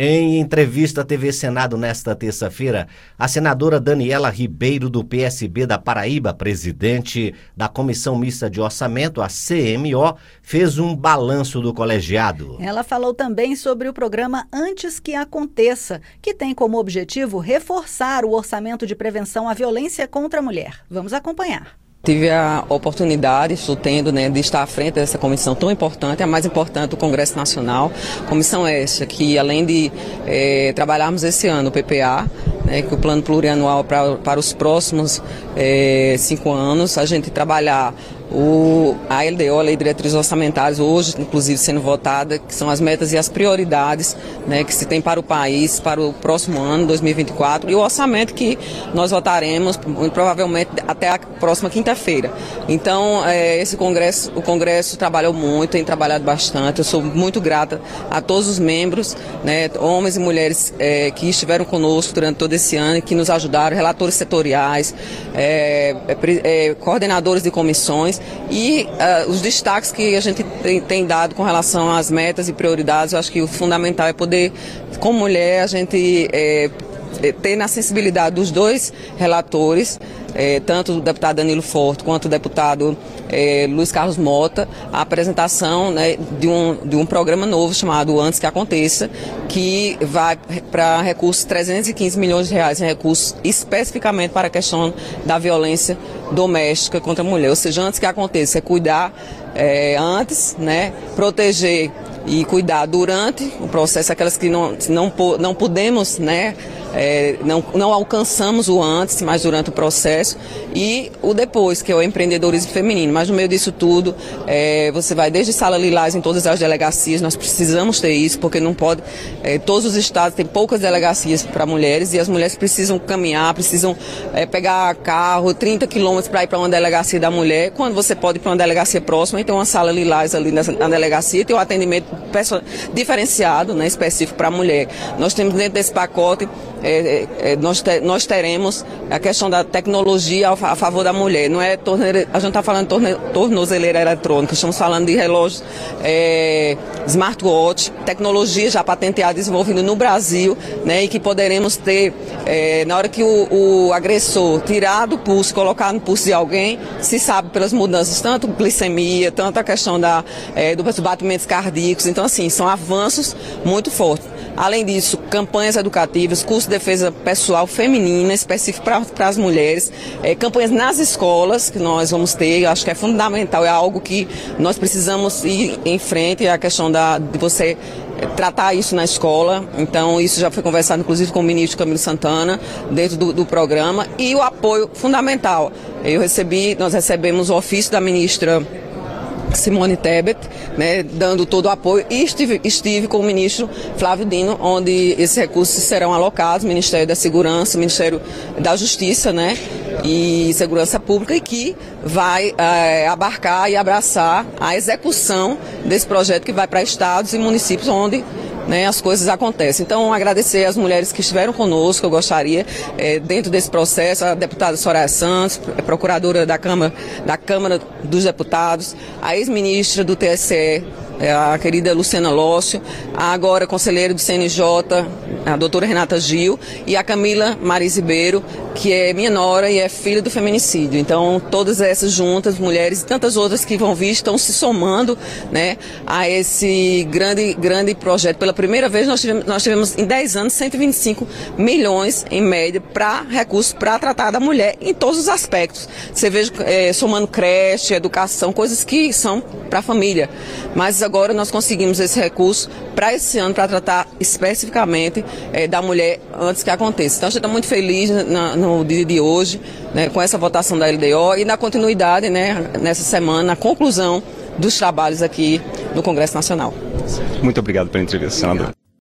Em entrevista à TV Senado nesta terça-feira, a senadora Daniela Ribeiro, do PSB da Paraíba, presidente da Comissão Mista de Orçamento, a CMO, fez um balanço do colegiado. Ela falou também sobre o programa Antes que Aconteça, que tem como objetivo reforçar o orçamento de prevenção à violência contra a mulher. Vamos acompanhar. Tive a oportunidade, estou tendo, né, de estar à frente dessa comissão tão importante, a mais importante do Congresso Nacional. Comissão esta que, além de é, trabalharmos esse ano o PPA, né, que é o plano plurianual pra, para os próximos é, cinco anos, a gente trabalhar o, a LDO, a Lei de Diretrizes Orçamentárias, hoje, inclusive, sendo votada, que são as metas e as prioridades né, que se tem para o país para o próximo ano, 2024, e o orçamento que nós votaremos, provavelmente, até a próxima quinta-feira. Então, é, esse Congresso, o Congresso trabalhou muito, tem trabalhado bastante. Eu sou muito grata a todos os membros, né, homens e mulheres é, que estiveram conosco durante todo esse ano que nos ajudaram, relatores setoriais, é, é, é coordenadores de comissões e uh, os destaques que a gente tem, tem, dado com relação às metas e prioridades, eu acho que o fundamental é poder, como mulher, a gente é, ter na sensibilidade dos dois relatores, é, tanto do deputado Danilo Forte quanto do deputado é, Luiz Carlos Mota, a apresentação né, de, um, de um programa novo chamado Antes que Aconteça, que vai para recursos 315 milhões de reais em recursos especificamente para a questão da violência doméstica contra a mulher. Ou seja, antes que aconteça, é cuidar é, antes, né, proteger e cuidar durante o processo, aquelas que não, não, não podemos, né, é, não, não alcançamos o antes, mas durante o processo, e o depois, que é o empreendedorismo feminino. Mas no meio disso tudo, é, você vai desde sala lilás em todas as delegacias, nós precisamos ter isso, porque não pode. É, todos os estados têm poucas delegacias para mulheres e as mulheres precisam caminhar, precisam é, pegar carro, 30 quilômetros para ir para uma delegacia da mulher, quando você pode ir para uma delegacia próxima, então uma sala lilás ali na, na delegacia, tem um atendimento diferenciado, né, específico para a mulher. Nós temos dentro desse pacote é, é, é, nós, te, nós teremos a questão da tecnologia a, favor da mulher. Não é torneira, a gente está falando de torne, tornozeleira eletrônica, estamos falando de relógios é, smartwatch, tecnologia já patenteada, desenvolvida no Brasil, né, e que poderemos ter, é, na hora que o, o, agressor tirar do pulso, colocar no pulso de alguém, se sabe pelas mudanças, tanto glicemia, tanto a questão da, é, dos batimentos cardíacos. Então, assim, são avanços muito fortes. Além disso, campanhas educativas, curso de defesa pessoal feminina, específico para as mulheres, é, campanhas nas escolas que nós vamos ter, acho que é fundamental, é algo que nós precisamos ir em frente, é a questão da, de você é, tratar isso na escola. Então, isso já foi conversado, inclusive, com o ministro Camilo Santana, dentro do, do programa. E o apoio fundamental. Eu recebi, nós recebemos o ofício da ministra Simone Tebet, né, dando todo o apoio, e estive, estive com o ministro Flávio Dino, onde esses recursos serão alocados, Ministério da Segurança, Ministério da Justiça, né, e Segurança Pública, e que vai é, abarcar e abraçar a execução desse projeto que vai para estados e municípios onde né, as coisas acontecem. Então, agradecer às mulheres que estiveram conosco, eu gostaria, é, dentro desse processo, a deputada Soraya Santos, procuradora da Câmara, da Câmara dos Deputados, a ex-ministra do TSE, é, a querida Luciana Lócio, a agora conselheira do CNJ, a doutora Renata Gil, e a Camila Maris Ribeiro, que é minha nora e é filha do feminicídio. Então, todas essas juntas, mulheres e tantas outras que vão vir, estão se somando né, a esse grande, grande projeto. Pela primeira vez, nós tivemos, nós tivemos em 10 anos 125 milhões, em média, para recursos para tratar da mulher em todos os aspectos. Você veja, é, somando creche, educação, coisas que são para a família. Mas agora nós conseguimos esse recurso para esse ano, para tratar especificamente é, da mulher antes que aconteça. Então a gente está muito feliz na, no dia de hoje, né, com essa votação da LDO e na continuidade, né, nessa semana, na conclusão dos trabalhos aqui no Congresso Nacional. Muito obrigado pela entrevista, senador.